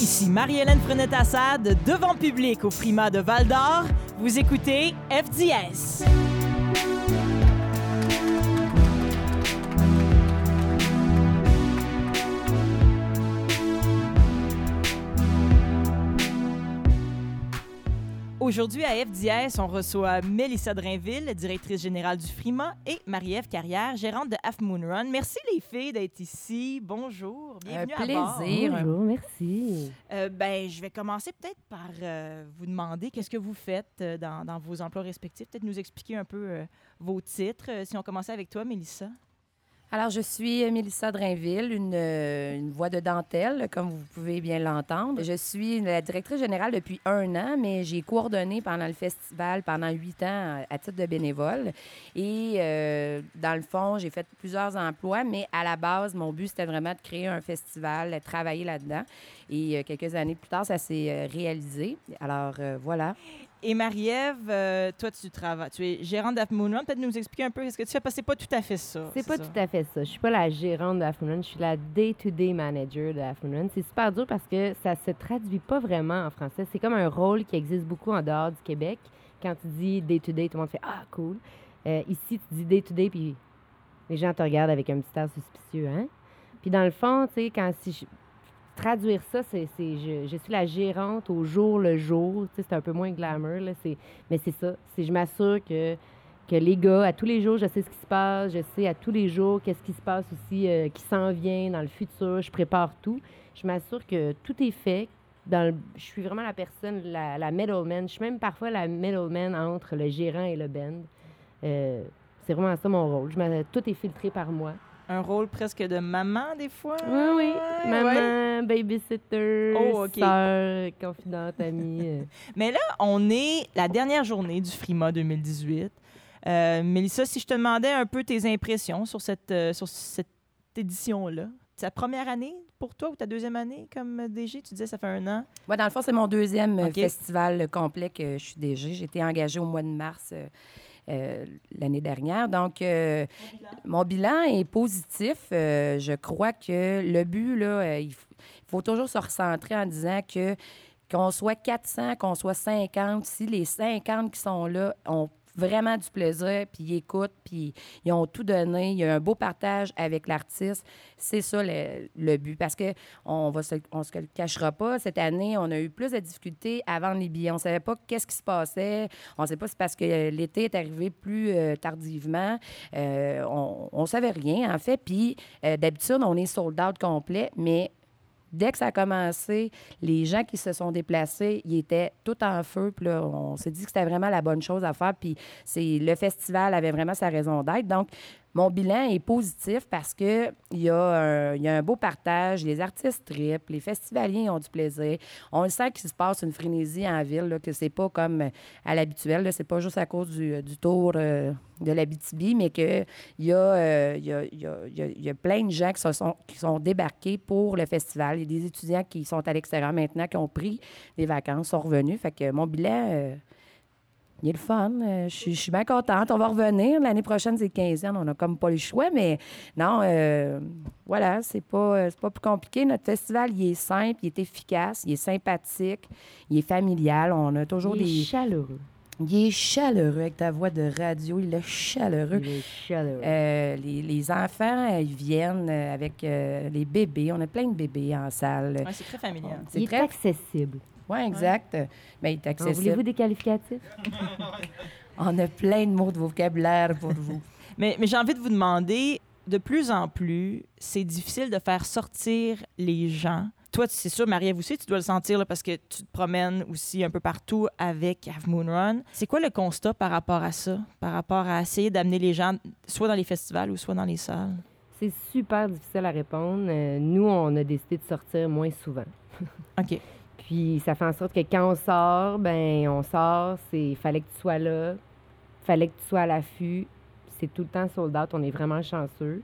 Ici Marie-Hélène Frenette-Assad, devant public au Frima de Val d'Or. Vous écoutez FDS. Aujourd'hui, à FDS, on reçoit Mélissa Drainville, directrice générale du Frima, et Marie-Ève Carrière, gérante de Half Moon Run. Merci les filles d'être ici. Bonjour, bienvenue Un plaisir. à bord. Bonjour, merci. Euh, ben, je vais commencer peut-être par euh, vous demander qu'est-ce que vous faites euh, dans, dans vos emplois respectifs. Peut-être nous expliquer un peu euh, vos titres. Euh, si on commençait avec toi, Mélissa. Alors, je suis euh, Mélissa Drainville, une, euh, une voix de dentelle, comme vous pouvez bien l'entendre. Je suis la directrice générale depuis un an, mais j'ai coordonné pendant le festival pendant huit ans à titre de bénévole. Et euh, dans le fond, j'ai fait plusieurs emplois, mais à la base, mon but, c'était vraiment de créer un festival, de travailler là-dedans. Et quelques années plus tard, ça s'est réalisé. Alors, voilà. Et Marie-Ève, euh, toi, tu travailles, tu es gérante d'Half Moon Run. Peut-être nous expliquer un peu ce que tu fais, parce que c'est pas tout à fait ça. C'est pas ça? tout à fait ça. Je suis pas la gérante de Afternoon, je suis la day-to-day manager de Afternoon. C'est super dur parce que ça se traduit pas vraiment en français. C'est comme un rôle qui existe beaucoup en dehors du Québec. Quand tu dis day-to-day, tout le monde fait Ah, cool. Euh, ici, tu dis day-to-day, puis les gens te regardent avec un petit air suspicieux, hein? Puis dans le fond, tu sais, quand si je- traduire ça, c'est, je, suis la gérante au jour le jour. C'est un peu moins glamour, là. Mais c'est ça. Je m'assure que, que les gars, à tous les jours, je sais ce qui se passe. Je sais à tous les jours qu'est-ce qui se passe aussi, euh, qui s'en vient dans le futur. Je prépare tout. Je m'assure que tout est fait. Je suis vraiment la personne, la, middleman. Je suis même parfois la middleman entre le gérant et le band. Euh, c'est vraiment ça mon rôle. Tout est filtré par moi. Un rôle presque de maman, des fois? Oui, oui. Maman, ouais. babysitter, Oh, confidente, amie. euh. Mais là, on est la dernière journée du Frima 2018. Euh, Mélissa, si je te demandais un peu tes impressions sur cette, euh, sur cette édition-là, c'est ta première année pour toi ou ta deuxième année comme DG? Tu disais ça fait un an. Moi, dans le fond, c'est mon deuxième festival complet que je suis DG. J'ai été engagée au mois de mars euh, euh, l'année dernière. Donc, euh, mon bilan est positif. Euh, je crois que le but, là, il faut toujours se recentrer en disant que qu'on soit 400, qu'on soit 50, si les 50 qui sont là ont vraiment du plaisir, puis ils écoutent, puis ils ont tout donné, il y a un beau partage avec l'artiste, c'est ça le, but. Parce que on va se, on se cachera pas, cette année, on a eu plus de difficultés à vendre les billets. On savait pas qu'est-ce qui se passait. On sait pas si parce que l'été est arrivé plus euh, tardivement. Euh, on, on savait rien, en fait. Puis, euh, d'habitude, on est sold out complet, mais dès que ça a commencé, les gens qui se sont déplacés, ils étaient tout en feu. Puis on s'est dit que c'était vraiment la bonne chose à faire. Puis le festival avait vraiment sa raison d'être. Donc, mon bilan est positif parce que il y, a un- y a un beau partage, les artistes trippent, les festivaliers ont du plaisir. On le sent qu'il se passe une frénésie en ville, là, que c'est pas comme à l'habituel. C'est pas juste à cause du, tour euh, de l'Abitibi, mais qu'il y, y, a, plein de gens qui se sont, qui sont débarqués pour le festival. Il y a des étudiants qui sont à l'extérieur maintenant, qui ont pris des vacances, sont revenus. Fait que mon bilan... euh, il est le fun. Euh, Je suis- je suis bien contente. On va revenir. L'année prochaine, c'est 15 ans. On n'a comme pas le choix, mais non, euh, voilà, c'est pas, euh, c'est pas plus compliqué. Notre festival, il est simple, il est efficace, il est sympathique, il est familial. On a toujours Il est des. chaleureux. Il est chaleureux avec ta voix de radio. Il est chaleureux. Il est chaleureux. Euh, les, les enfants, ils viennent avec euh, les bébés. On a plein de bébés en salle. Ouais, c'est très familial. C'est il est très. accessible. Oui, exact. Mais il est accessible. Voulez-vous des qualificatifs? On a plein de mots de vocabulaire pour vous. Mais, mais j'ai envie de vous demander, de plus en plus, c'est difficile de faire sortir les gens. Toi, c'est sûr, Marie-Ève aussi, tu dois le sentir là, parce que tu te promènes aussi un peu partout avec Half Moon Run. C'est quoi le constat par rapport à ça, par rapport à essayer d'amener les gens soit dans les festivals ou soit dans les salles? C'est super difficile à répondre. Euh, nous, on a décidé de sortir moins souvent. OK. Puis ça fait en sorte que quand on sort, ben on sort, c'est fallait que tu sois là, fallait que tu sois à l'affût. C'est tout le temps sold out, on est vraiment chanceux.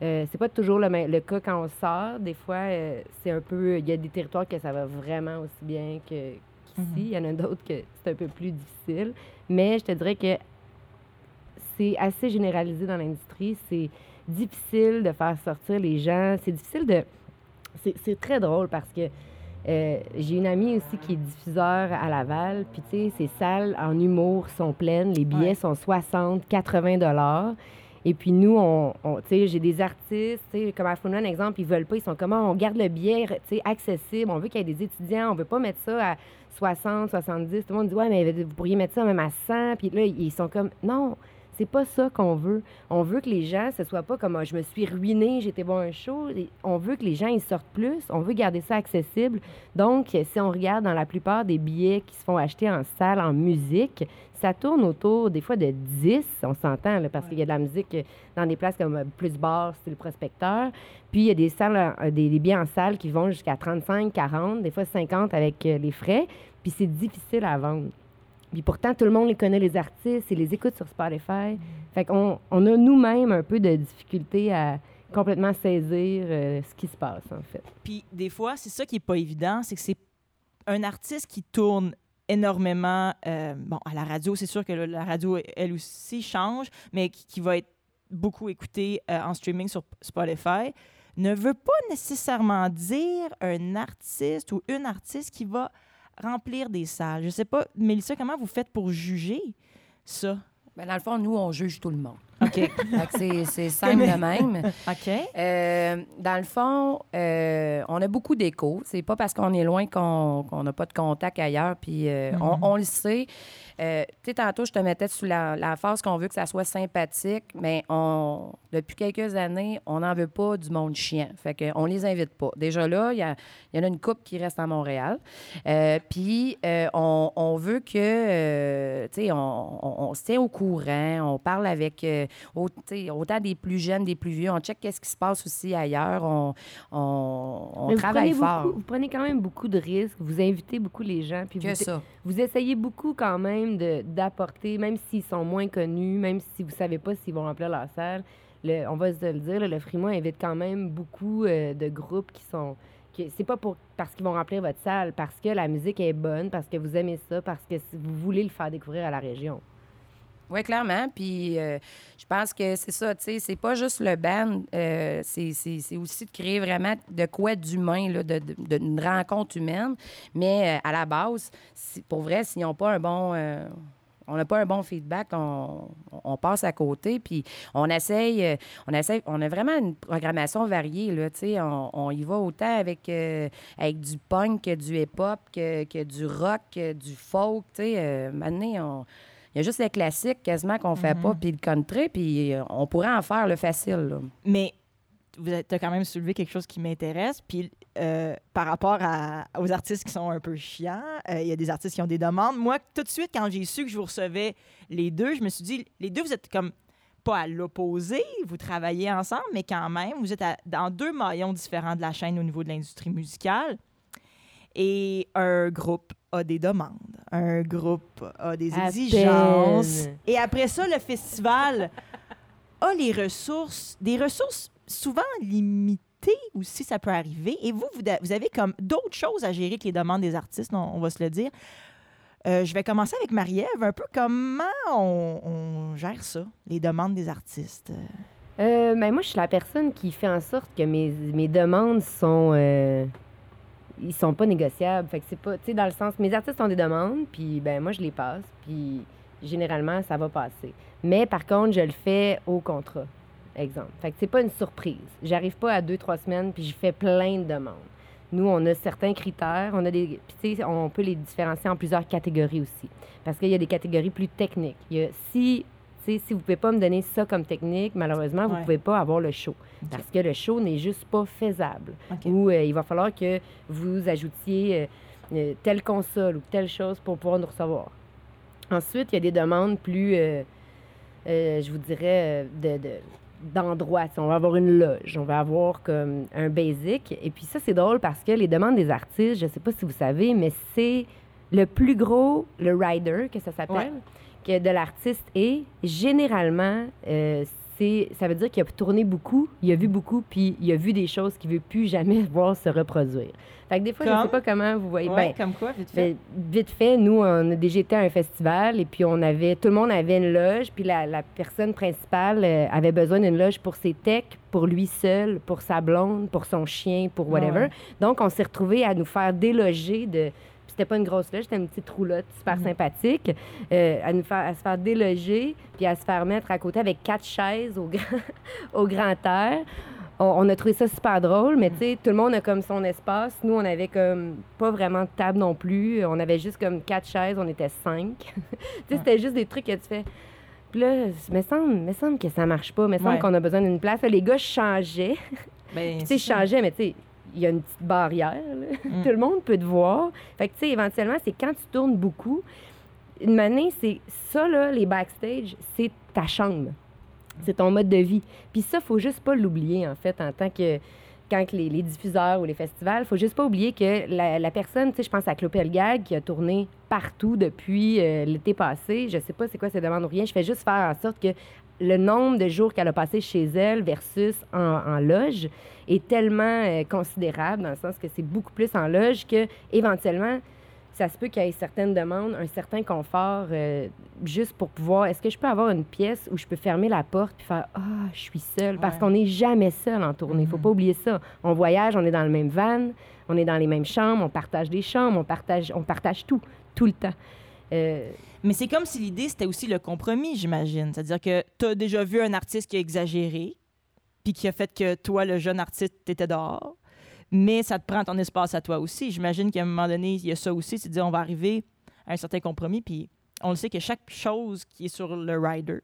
Euh, c'est pas toujours le, cas quand on sort. Des fois, euh, c'est un peu. Il y a des territoires que ça va vraiment aussi bien que, qu'ici. Il y en a d'autres que c'est un peu plus difficile. Mais je te dirais que c'est assez généralisé dans l'industrie. C'est difficile de faire sortir les gens. C'est difficile de. C'est, c'est très drôle parce que Euh, j'ai une amie aussi qui est diffuseur à Laval, puis tu sais, ces salles en humour sont pleines, les billets Ouais. sont 60, 80 dollars. Et puis nous, on, on- tu sais, j'ai des artistes, tu sais, comme à Funan, exemple, ils veulent pas, ils sont comment on garde le billet, tu sais, accessible, on veut qu'il y ait des étudiants, on veut pas mettre ça à 60, 70. Tout le monde dit ouais, mais vous pourriez mettre ça même à 100. Puis là, ils sont comme non. C'est pas ça qu'on veut. On veut que les gens, ce soit pas comme Ah, je me suis ruiné, j'étais bon un show. On veut que les gens ils sortent plus. On veut garder ça accessible. Donc, si on regarde dans la plupart des billets qui se font acheter en salle, en musique, ça tourne autour des fois de 10, on s'entend, parce qu'il y a de la musique dans des places comme euh, plus bar, c'est le prospecteur. Puis il y a des salles, euh, des billets en salle qui vont jusqu'à 35, 40, des fois 50 avec euh, les frais. Puis c'est difficile à vendre. Puis pourtant, tout le monde les connaît, les artistes, et les écoute sur Spotify. Fait qu'on on a nous-mêmes un peu de difficulté à complètement saisir euh, ce qui se passe, en fait. Puis des fois, c'est ça qui est pas évident, c'est que c'est un artiste qui tourne énormément. euh, bon, à la radio, c'est sûr que le- la radio, elle aussi, change, mais qui, qui va être beaucoup écouté euh, en streaming sur Spotify, ne veut pas nécessairement dire un artiste ou une artiste qui va remplir des salles. Je sais pas, Mélissa, comment vous faites pour juger ça? Ben, dans le fond, nous, on juge tout le monde. OK. C'est- simple de même. OK. Euh, dans le fond, euh, on a beaucoup d'échos. C'est pas parce qu'on est loin qu'on n'a pas de contact ailleurs. Puis euh, on, on le sait. Tu sais, tantôt, je te mettais sous la, la phase qu'on veut que ça soit sympathique, mais on, depuis quelques années, on n'en veut pas du monde chiant. Fait qu'on les invite pas. Déjà là, il y, en a une couple qui reste à Montréal. Puis on, on veut que, tu sais, on, on- on se tient au courant, on parle avec euh, autant des plus jeunes, des plus vieux, on check qu'est-ce qui se passe aussi ailleurs, on, on, vous travaille prenez fort. beaucoup- vous prenez quand même beaucoup de risques. Vous invitez beaucoup les gens. Puis Que vous, ça. vous essayez beaucoup quand même d'apporter, même s'ils sont moins connus, même si vous savez pas s'ils vont remplir leur salle. Le- on va se le dire, là, le Frimois invite quand même beaucoup euh, de groupes qui sont. C'est pas pour, parce qu'ils vont remplir votre salle, parce que la musique est bonne, parce que vous aimez ça, parce que vous voulez le faire découvrir à la région. Oui, clairement. Puis euh, je pense que c'est ça, tu sais, c'est pas juste le band, euh, c'est aussi de créer vraiment de quoi d'humain, là, de, de- d'une rencontre humaine. Mais euh, à la base, pour vrai, s'ils n'ont pas un bon. on n'a pas un bon feedback, on, on passe à côté, puis on essaye, on essaye, on a vraiment une programmation variée, là, tu sais, on, on y va autant avec, avec du punk que du hip-hop, que, que du rock, que du folk, tu sais, euh, maintenant, on, il y a juste les classiques quasiment qu'on fait pas, puis le country, puis euh, on pourrait en faire le facile. là. Mais vous as quand même soulevé quelque chose qui m'intéresse. Puis euh, par rapport à- aux artistes qui sont un peu chiants, euh, il y a des artistes qui ont des demandes. Moi, tout de suite, quand j'ai su que je vous recevais les deux, je me suis dit, les deux, vous êtes comme pas à l'opposé, vous travaillez ensemble, mais quand même, vous êtes à- dans deux maillons différents de la chaîne au niveau de l'industrie musicale. Et un groupe a des demandes, un groupe a des À exigences. peine. Et après ça, le festival a les ressources, des ressources souvent limitées aussi, ça peut arriver. Et vous, vous, avez comme d'autres choses à gérer que les demandes des artistes, on, on va se le dire. Euh, je vais commencer avec Marie-Ève, un peu comment on, on gère ça, les demandes des artistes? Euh, ben moi, je suis la personne qui fait en sorte que mes, mes demandes sont. euh, ils sont pas négociables. Fait que c'est pas. Tu sais, dans le sens. Mes artistes ont des demandes, puis ben moi, je les passe, puis généralement, ça va passer. Mais par contre, je le fais au contrat. Exemple. Fait que c'est pas une surprise. J'arrive pas à deux, trois semaines, puis je fais plein de demandes. Nous, on a certains critères. On a des. Puis, on peut les différencier en plusieurs catégories aussi. Parce qu'il y a des catégories plus techniques. Il y a, si, si vous pouvez pas me donner ça comme technique, malheureusement, vous Ouais. pouvez pas avoir le show. Parce que le show n'est juste pas faisable. Ou euh, il va falloir que vous ajoutiez euh, euh, telle console ou telle chose pour pouvoir nous recevoir. Ensuite, il y a des demandes plus, euh, je vous dirais, de, de- d'endroits. On va avoir une loge, on va avoir comme un basic. Et puis ça, c'est drôle parce que les demandes des artistes, je ne sais pas si vous savez, mais c'est le plus gros, le rider, que ça s'appelle, de l'artiste. Et généralement, euh, c'est, ça veut dire qu'il a tourné beaucoup, il a vu beaucoup, puis il a vu des choses qu'il veut plus jamais voir se reproduire. Fait que des fois, je Comme? sais pas comment vous voyez. Ouais, Ben, comme quoi, vite fait? ben, vite fait, nous, on a déjà été à un festival et puis on avait, tout le monde avait une loge, puis la, la personne principale euh, avait besoin d'une loge pour ses techs, pour lui seul, pour sa blonde, pour son chien, pour whatever. Ouais. Donc, on s'est retrouvés à nous faire déloger de. C'était pas une grosse loge, c'était une petite roulotte super Mhm. sympathique, euh, à, nous faire, à se faire déloger, puis à se faire mettre à côté avec quatre chaises au grand, au grand air. On, on a trouvé ça super drôle, mais tu sais, tout le monde a comme son espace. Nous, on avait comme pas vraiment de table non plus. On avait juste comme quatre chaises, on était cinq. tu sais, c'était juste des trucs que tu fais. Puis là, me semble, me semble que ça marche pas. Me semble Ouais. qu'on a besoin d'une place. Les gars changeaient. Ben, Tu sais, changeais, mais tu sais, il y a une petite barrière. Mm. Tout le monde peut te voir. Fait que, tu sais, éventuellement, c'est quand tu tournes beaucoup. Une année, c'est ça, là, les backstage, c'est ta chambre. C'est ton mode de vie. Puis ça, faut juste pas l'oublier, en fait, en tant que. Quand les, les diffuseurs ou les festivals, faut juste pas oublier que la, la personne, tu sais, je pense à Clopel Gag qui a tourné partout depuis euh, l'été passé. Je sais pas c'est quoi ses demandes ou rien. Je fais juste faire en sorte que le nombre de jours qu'elle a passé chez elle versus en, en loge est tellement euh, considérable dans le sens que c'est beaucoup plus en loge que éventuellement ça se peut qu'il y ait certaines demandes, un certain confort euh, juste pour pouvoir est-ce que je peux avoir une pièce où je peux fermer la porte puis faire ah je suis seule? Parce Ouais. qu'on n'est jamais seul en tournée, faut Mhm. pas oublier ça. On voyage, on est dans le même van, on est dans les mêmes chambres, on partage des chambres, on partage on partage tout tout le temps. Euh, Mais c'est comme si l'idée, c'était aussi le compromis, j'imagine. C'est-à-dire que tu as déjà vu un artiste qui a exagéré, puis qui a fait que toi, le jeune artiste, t'étais dehors. Mais ça te prend ton espace à toi aussi. J'imagine qu'à un moment donné, il y a ça aussi, c'est de dire on va arriver à un certain compromis, puis on le sait que chaque chose qui est sur le rider,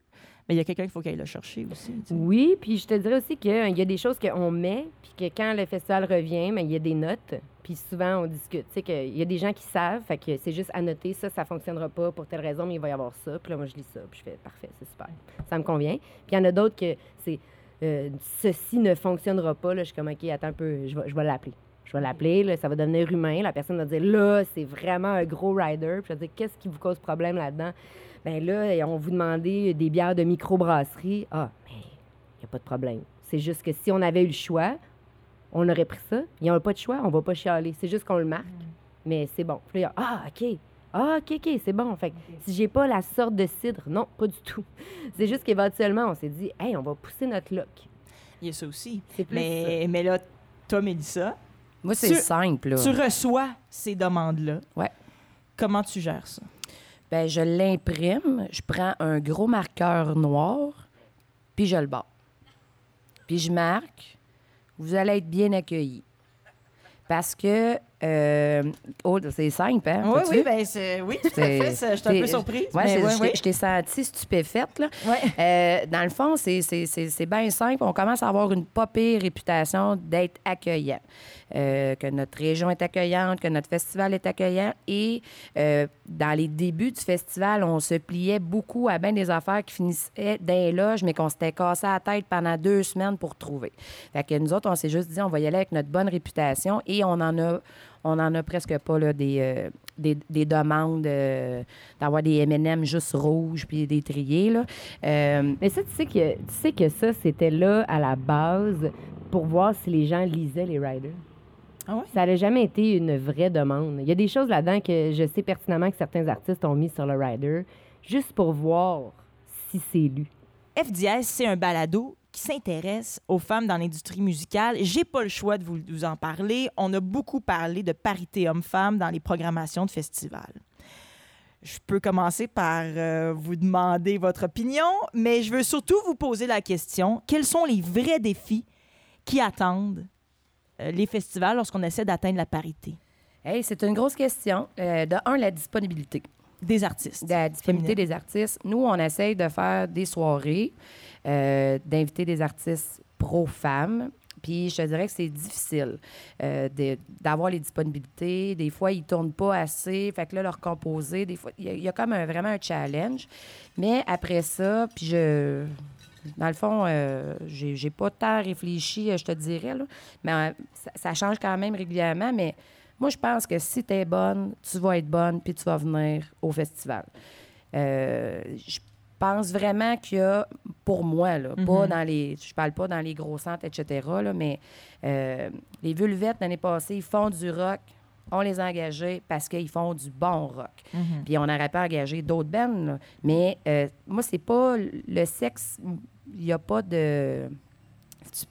mais il y a quelqu'un qu'il faut qu'il aille le chercher aussi. tu. Oui, puis je te dirais aussi qu'il y a des choses qu'on met, puis que quand le festival revient, mais il y a des notes, puis souvent on discute. Tu sais, qu'il y a des gens qui savent, fait que c'est juste à noter, ça, ça fonctionnera pas pour telle raison, mais il va y avoir ça. Puis là, moi, je lis ça, puis je fais parfait, c'est super. Ça me convient. Puis il y en a d'autres que c'est euh, ceci ne fonctionnera pas. Là, je suis comme, OK, attends un peu, je vais, je vais l'appeler. Je vais l'appeler, là, ça va devenir humain. La personne va dire, là, c'est vraiment un gros rider. Puis je vais dire, qu'est-ce qui vous cause problème là-dedans? Ben là, on vous demandait des bières de microbrasserie. Ah, mais il n'y a pas de problème. C'est juste que si on avait eu le choix, on aurait pris ça. Ils n'ont pas de choix, on va pas chialer. C'est juste qu'on le marque. Mais c'est bon. Puis là, il y a, ah, OK. Ah, OK, OK, c'est bon. Fait que si j'ai pas la sorte de cidre, non, pas du tout. C'est juste qu'éventuellement, on s'est dit, hey, on va pousser notre look. Il y a ça aussi. C'est plus Mais, mais là, toi, Mélissa, Moi, c'est simple. Là. tu reçois ces demandes-là. Ouais. Comment tu gères ça? Ben, je l'imprime, je prends un gros marqueur noir, puis je le barre. Puis je marque, vous allez être bien accueillis. Parce que, euh, oh, c'est simple, hein? Oui, oui, ben c'est, oui, tout à fait. Je suis un peu surprise. Ouais, mais ouais, je t'ai- ouais. je t'ai senti stupéfaite, là. Ouais. Euh, dans le fond, c'est, bien simple. On commence à avoir une pas pire réputation d'être accueillant. Euh, que notre région est accueillante, que notre festival est accueillant. Et euh, dans les débuts du festival, on se pliait beaucoup à bien des affaires qui finissaient dans les loges, mais qu'on s'était cassé la tête pendant deux semaines pour trouver. Fait que nous autres, on s'est juste dit, on va y aller avec notre bonne réputation et on en a, on en a presque pas là, des, euh, des, des demandes euh, d'avoir des M&M juste rouges puis des triés. Là. Euh, Mais ça, tu sais que, tu sais que ça, c'était là à la base pour voir si les gens lisaient les riders. Ah ouais? Ça n'a jamais été une vraie demande. Il y a des choses là-dedans que je sais pertinemment que certains artistes ont mis sur le rider juste pour voir si c'est lu. F dièse, c'est un balado qui s'intéresse aux femmes dans l'industrie musicale. J'ai pas le choix de vous, en parler. On a beaucoup parlé de parité homme-femme dans les programmations de festivals. Je peux commencer par euh, vous demander votre opinion, mais je veux surtout vous poser la question quels sont les vrais défis qui attendent euh, les festivals lorsqu'on essaie d'atteindre la parité? Hey, c'est une grosse question. Euh, de un, la disponibilité. Des artistes? De la disponibilité des artistes. Nous, on essaye de faire des soirées, euh, d'inviter des artistes pro-femmes. Puis je te dirais que c'est difficile euh, d'avoir les disponibilités. Des fois, ils tournent pas assez. Fait que là, leur composer, des fois, il y, a- il y a comme un- vraiment un challenge. Mais après ça, puis je... Dans le fond, euh, j'ai pas tant réfléchi, je te dirais, là. mais euh, ça, ça change quand même régulièrement. Mais moi, je pense que si tu es bonne, tu vas être bonne, puis tu vas venir au festival. Euh, je- pense vraiment qu'il y a, pour moi, là, Mhm. pas dans les, je parle pas dans les gros centres, etc., là, mais euh, les Vulvettes, l'année passée, ils font du rock. On les a engagés parce qu'ils font du bon rock. Mhm. Puis on aurait pas engagé d'autres bands. là. Mais euh, moi, c'est pas le sexe. Il n'y a pas de.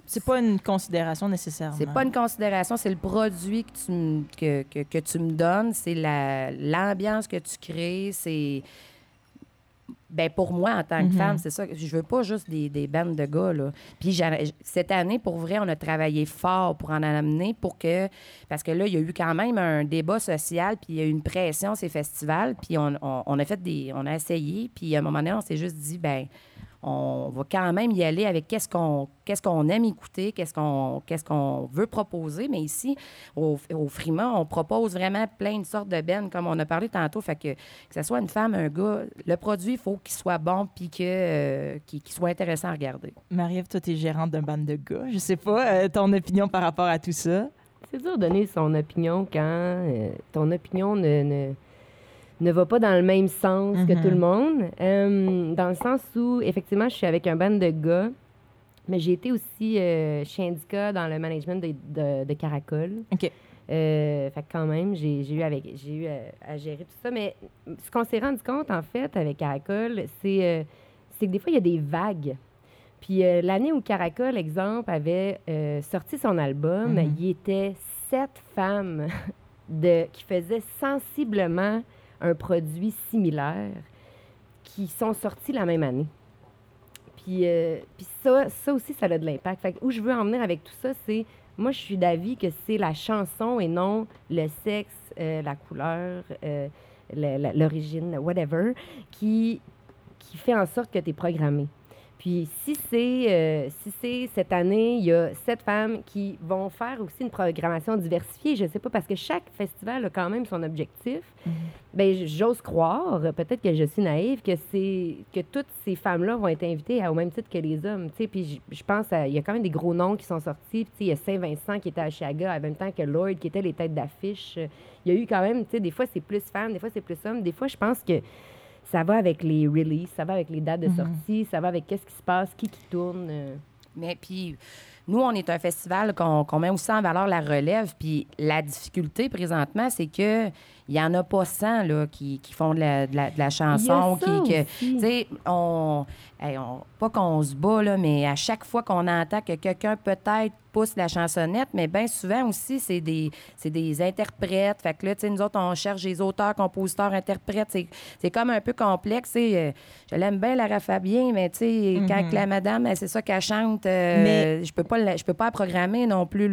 C'est pas une considération nécessairement. C'est pas une considération, c'est le produit que tu, me- que, que, que tu me donnes, c'est la- l'ambiance que tu crées, c'est. Ben pour moi, en tant que Mhm. femme, c'est ça. Je veux pas juste des, des bandes de gars, là. Puis cette année, pour vrai, on a travaillé fort pour en amener, pour que... Parce que là, il y a eu quand même un débat social, puis il y a eu une pression, ces festivals, puis on, on- on a fait des... On a essayé, puis à un moment donné, on s'est juste dit, ben on va quand même y aller avec qu'est-ce qu'on qu'est-ce qu'on aime écouter, qu'est-ce qu'on qu'est-ce qu'on veut proposer. Mais ici, au, au Frima, on propose vraiment plein de sortes de bennes, comme on a parlé tantôt. Fait que que ce soit une femme, un gars, le produit, il faut qu'il soit bon puis que, euh, qu'il soit intéressant à regarder. Marie-Ève, toi, t'es gérante d'un band de gars. Je sais pas, euh, ton opinion par rapport à tout ça. C'est dur de donner son opinion quand euh, ton opinion ne, ne, ne va pas dans le même sens que Mhm. tout le monde. Euh, dans le sens où, effectivement, je suis avec un band de gars, mais j'ai été aussi euh, chez Indica dans le management de, de, de Caracol. OK. Euh, fait que quand même, j'ai eu, avec, j'ai eu à, à gérer tout ça. Mais ce qu'on s'est rendu compte, en fait, avec Caracol, c'est euh, c'est que des fois, il y a des vagues. Puis euh, l'année où Caracol, exemple, avait euh, sorti son album, Mhm. il y était sept femmes de, qui faisaient sensiblement un produit similaire qui sont sorties la même année. Puis, euh, puis ça, ça aussi, ça a de l'impact. Où je veux en venir avec tout ça, c'est moi, je suis d'avis que c'est la chanson et non le sexe, euh, la couleur, euh, l'origine, whatever, qui, qui fait en sorte que tu es programmé. Puis si c'est euh, si c'est cette année, il y a sept femmes qui vont faire aussi une programmation diversifiée, je sais pas, parce que chaque festival a quand même son objectif. Ben j- j'ose croire, peut-être que je suis naïve, que c'est que toutes ces femmes-là vont être invitées à- au même titre que les hommes. Puis je pense il y a quand même des gros noms qui sont sortis. Puis, tu sais, il y a Saint-Vincent qui était à Chiaga en même temps que Lord qui était les têtes d'affiche. Il y a eu quand même, tu sais, des fois c'est plus femmes, des fois c'est plus hommes. Des fois, je pense que ça va avec les releases, ça va avec les dates de Mhm. sortie, ça va avec qu'est-ce qui se passe, qui qui tourne. euh. Mais puis, nous, on est un festival qu'on met aussi en valeur la relève. Puis la difficulté présentement, c'est que il y en a pas 100 là, qui, qui font de la, de la, de la chanson. Qui, tu sais, on, hey, on- pas qu'on se bat, là, mais à chaque fois qu'on entend que quelqu'un peut-être pousse la chansonnette, mais bien souvent aussi, c'est des, des interprètes. Fait que là, tu sais, nous autres, on cherche des auteurs, compositeurs, interprètes. C'est, comme un peu complexe. Euh, Je l'aime bien, Lara Fabien, mais tu sais, quand Mhm. que la madame, c'est ça qu'elle chante, euh, Mais- je peux pas la- je peux pas la programmer non plus.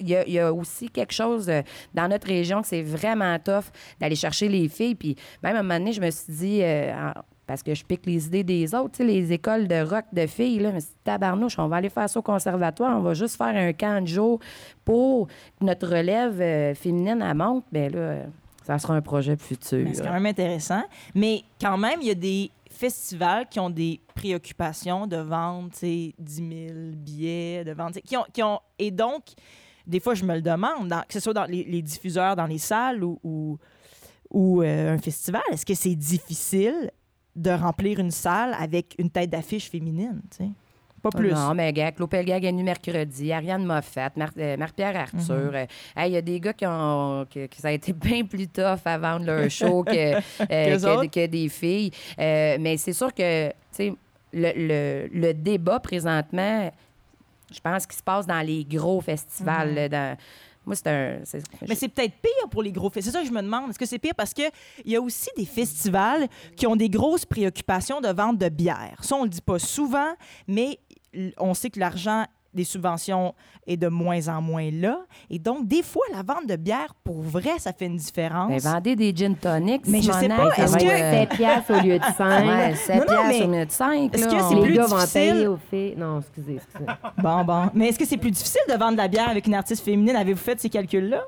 Il y, y a aussi quelque chose euh, dans notre région que c'est vraiment tough d'aller chercher les filles. Puis même à un moment donné, je me suis dit, parce que je pique les idées des autres, tu sais, les écoles de rock de filles, là, mais tabarnouche, on va aller faire ça au conservatoire, on va juste faire un camp de jour pour que notre relève euh, féminine elle monte. Bien là, ça sera un projet futur. C'est quand même intéressant. Mais quand même, il y a des festivals qui ont des préoccupations de vendre, tu sais, 10 000 billets, de vendre, qui ont, qui ont... Et donc, des fois, je me le demande, que ce soit dans les, diffuseurs dans les salles ou, ou, ou, euh, un festival, est-ce que c'est difficile de remplir une salle avec une tête d'affiche féminine, tu sais? Pas plus. Non, mais gars, Claude Pelgag est venu mercredi, Ariane Moffat, Mar- euh, Marc-Pierre Arthur. Mhm. euh, hey, Il y a des gars qui ont. Que, que ça a été bien plus tough à vendre leur show que, euh, que, des filles. Euh, mais c'est sûr que, tu sais, le, le, le débat présentement, je pense qu'il se passe dans les gros festivals. Mhm. là, dans- moi, c'est un. Mais c'est peut-être pire pour les gros festivals. C'est ça que je me demande. Est-ce que c'est pire parce qu'il y a aussi des festivals qui ont des grosses préoccupations de vente de bière. Ça, on le dit pas souvent, mais on sait que l'argent des subventions est de moins en moins là. Et donc, des fois, la vente de bière, pour vrai, ça fait une différence. Ben, vendez des gin tonics. Mais je sais pas, est-ce que- va être, 7 piastres au lieu de 5. euh, Ouais, 7 Non, non, piastres mais au lieu de 5. est-ce que c'est plus les gars vont difficile? payer aux filles. Non, excusez, excusez. Bon, bon. Mais est-ce que c'est plus difficile de vendre de la bière avec une artiste féminine? Avez-vous fait ces calculs-là?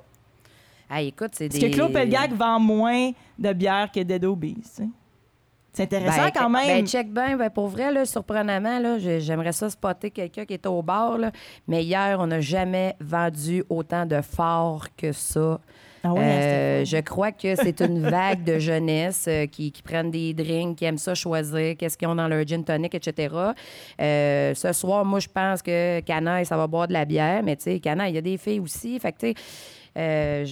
Ah, écoute, c'est Est-ce que Claude Pelgag vend moins de bière que Dead Obies? tu sais? C'est intéressant Ben, quand même. Ben, check bien. Ben, pour vrai, là, surprenamment, là, j'ai- j'aimerais ça spotter quelqu'un qui est au bar. là. Mais hier, on n'a jamais vendu autant de forts que ça. Ah ouais, Euh, je crois que c'est une vague de jeunesse euh, qui, qui prennent des drinks, qui aiment ça choisir, qu'est-ce qu'ils ont dans leur gin tonic, etc. Euh, ce soir, moi, je pense que Canaille, ça va boire de la bière, mais tu sais, Canaille, il y a des filles aussi. Fait que, tu sais, euh,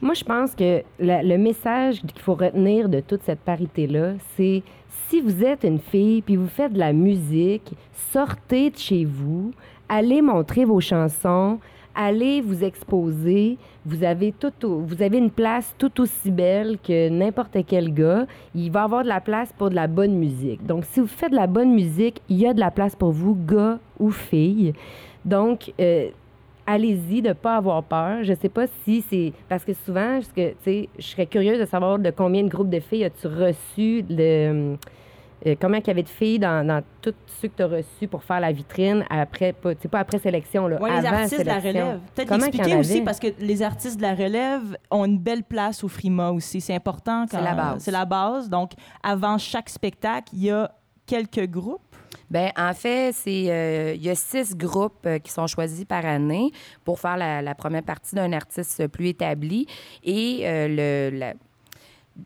Moi, je pense que le message qu'il faut retenir de toute cette parité-là, c'est si vous êtes une fille puis vous faites de la musique, sortez de chez vous, allez montrer vos chansons, allez vous exposer. Vous avez, tout, vous avez une place tout aussi belle que n'importe quel gars. Il va avoir de la place pour de la bonne musique. Donc, si vous faites de la bonne musique, il y a de la place pour vous, gars ou filles. Donc, euh, allez-y, de ne pas avoir peur. Je sais pas si c'est. Parce que souvent, parce que, tu sais, je serais curieuse de savoir de combien de groupes de filles as-tu reçu le. euh, combien il y avait de filles dans, dans tous ceux que tu as reçus pour faire la vitrine après, pas, tu sais, pas après sélection, là, Ouais, les avant artistes de la sélection. relève. Peut-être en aussi parce que les artistes de la relève ont une belle place au Frima aussi. C'est important. C'est la base. C'est la base. Donc, avant chaque spectacle, il y a quelques groupes. Ben, en fait, c'est euh, il y a six groupes euh, qui sont choisis par année pour faire la, la première partie d'un artiste plus établi. Et euh, le, la-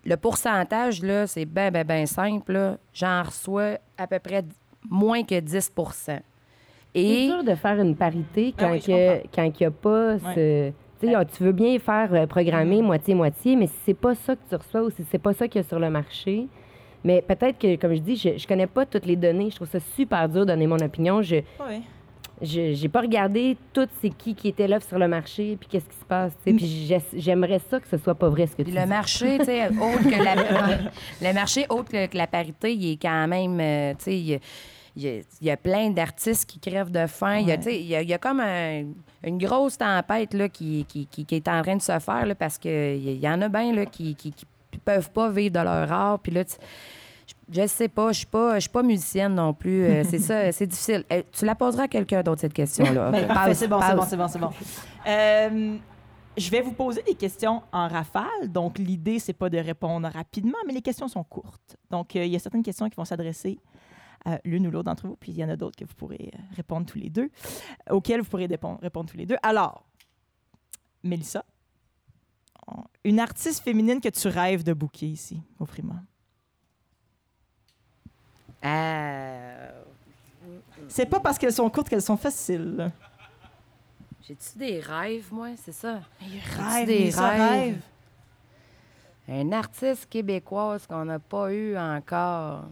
le pourcentage, là, c'est bien, bien, bien simple. J'en reçois à peu près moins que 10% C'est Et dur de faire une parité Ah quand oui, il n'y a pas ce. Tu sais, tu veux bien faire euh, programmer moitié-moitié, mais si c'est pas ça que tu reçois ou si c'est pas ça qu'il y a sur le marché, mais peut-être que, comme je dis, je, je connais pas toutes les données. Je trouve ça super dur de donner mon opinion. Je Oui. je- j'ai pas regardé tout c'est qui qui était là sur le marché puis qu'est-ce qui se passe. tu sais. Puis j'ai- j'aimerais ça que ce soit pas vrai ce que tu le dis. marché, tu sais, autre que la, le marché, autre que, que la parité, il est quand même, euh, tu sais, il y a- il y, plein d'artistes qui crèvent de faim. Il, y a, tu sais, il, y a, il y a comme un- une grosse tempête là, qui, qui, qui- qui est en train de se faire là, parce qu'il y, il y en a bien là, qui, qui, qui peuvent pas vivre de leur art. Puis là, tu- je, sais pas, je suis pas, je suis pas musicienne non plus. Euh, c'est ça, c'est difficile. Euh, tu la poseras à quelqu'un d'autre, cette question-là. Ben, c'est bon, c'est bon, c'est bon, c'est bon. Euh, je vais vous poser des questions en rafale. Donc, l'idée, c'est pas de répondre rapidement, mais les questions sont courtes. Donc, il y a certaines questions qui vont s'adresser à l'une ou l'autre d'entre vous, puis il y en a d'autres que vous pourrez répondre tous les deux, auxquelles vous pourrez répondre, répondre tous les deux. Alors, Mélissa, une artiste féminine que tu rêves de booker ici, au Frima. Euh, C'est pas parce qu'elles sont courtes qu'elles sont faciles. J'ai-tu des rêves, moi? C'est ça? Rêve, des rêves? Un artiste québécoise qu'on n'a pas eu encore.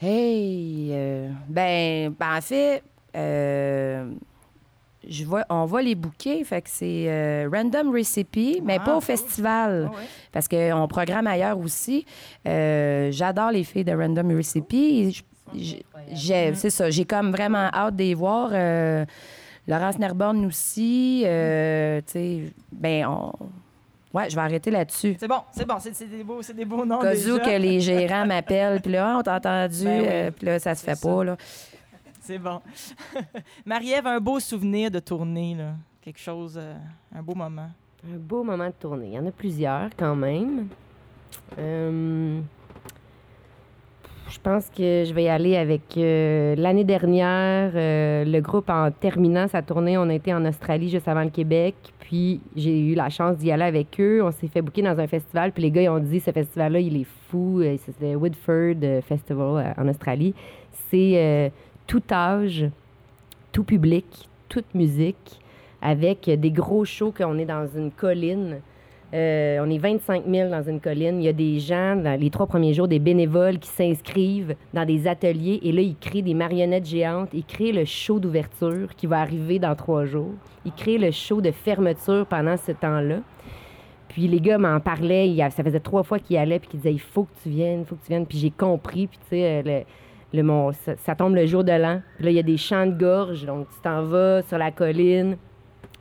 Hey! euh, ben, ben, en fait, euh, je vois, on va les bouquets. Fait que c'est euh, Random Recipe, mais Ah, pas au cool. festival. Parce qu'on programme ailleurs aussi. Euh, J'adore les filles de Random Recipe. C'est ça. J'ai comme vraiment hâte de les voir. Euh, Laurence Nerborn aussi. euh, tu sais, ben, on... Ouais, je vais arrêter là-dessus. C'est bon, c'est bon, c'est des beaux, c'est des beaux noms Cas où que les gérants m'appellent, puis là, Ah, on t'a entendu, Ben oui, puis là, ça se fait pas, là. C'est bon. Marie-Ève, un beau souvenir de tournée, là. Quelque chose, euh, un beau moment. Un beau moment de tournée. Il y en a plusieurs quand même. Euh, je pense que je vais y aller avec euh, l'année dernière, le groupe en terminant sa tournée, on a été en Australie juste avant le Québec. Puis j'ai eu la chance d'y aller avec eux. On s'est fait booker dans un festival. Puis les gars, ils ont dit ce festival-là, il est fou. C'était Woodford Festival en Australie. C'est tout âge, tout public, toute musique, avec des gros shows qu'on est dans une colline. Euh, on est 25 000 dans une colline. Il y a des gens, les trois premiers jours, des bénévoles qui s'inscrivent dans des ateliers et là, ils créent des marionnettes géantes. Ils créent le show d'ouverture qui va arriver dans trois jours. Ils créent le show de fermeture pendant ce temps-là. Puis les gars m'en parlaient. ça faisait trois fois qu'ils allaient puis qu'ils disaient il faut que tu viennes, il faut que tu viennes. Puis j'ai compris. Puis tu sais, le- mon- ça, ça tombe le jour de l'an. Puis là, il y a des champs de gorge. Donc tu t'en vas sur la colline.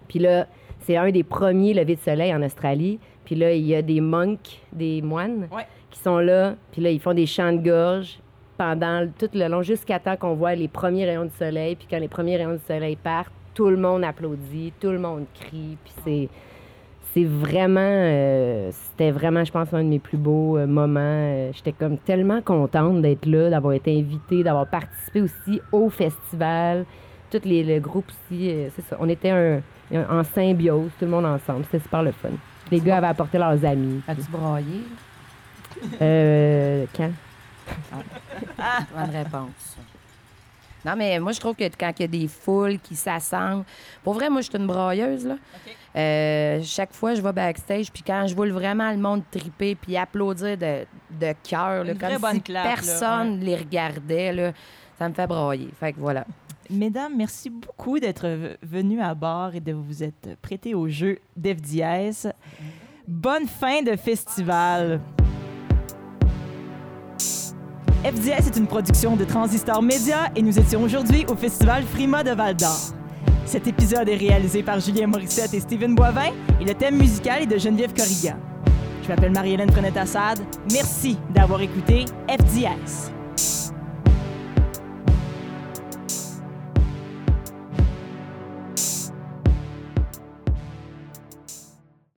Puis là, c'est un des premiers levées de soleil en Australie. Puis là, il y a des monks, des moines, Ouais. qui sont là. Puis là, ils font des chants de gorge pendant tout le long, jusqu'à temps qu'on voit les premiers rayons de soleil. Puis quand les premiers rayons de soleil partent, tout le monde applaudit, tout le monde crie. Puis c'est, c'est vraiment, euh, c'était vraiment, je pense, un de mes plus beaux euh, moments. Euh, J'étais comme tellement contente d'être là, d'avoir été invitée, d'avoir participé aussi au festival. Tous les, le groupe aussi, euh, c'est ça. On était un- un- en symbiose, tout le monde ensemble. C'était super le fun. Les gars avaient apporté leurs amis. As-tu braillé? Euh, quand? Bonne réponse. Non, mais moi, je trouve que quand il y a des foules qui s'assemblent... Pour vrai, moi, je suis une brailleuse, là. Euh, chaque fois, je vais backstage, puis quand je vois vraiment le monde triper puis applaudir de, de cœur, comme bonne si clap, là, personne les regardait, là, ça me fait brailler. Fait que voilà. Mesdames, merci beaucoup d'être venues à bord et de vous être prêtées au jeu d'FDS. Bonne fin de festival. FDS est une production de Transistor Média et nous étions aujourd'hui au festival Frima de Val d'Or. Cet épisode est réalisé par Julien Morissette et Steven Boivin et le thème musical est de Geneviève Corrigan. Je m'appelle Marie-Hélène Frenette-Assad. Merci d'avoir écouté FDS.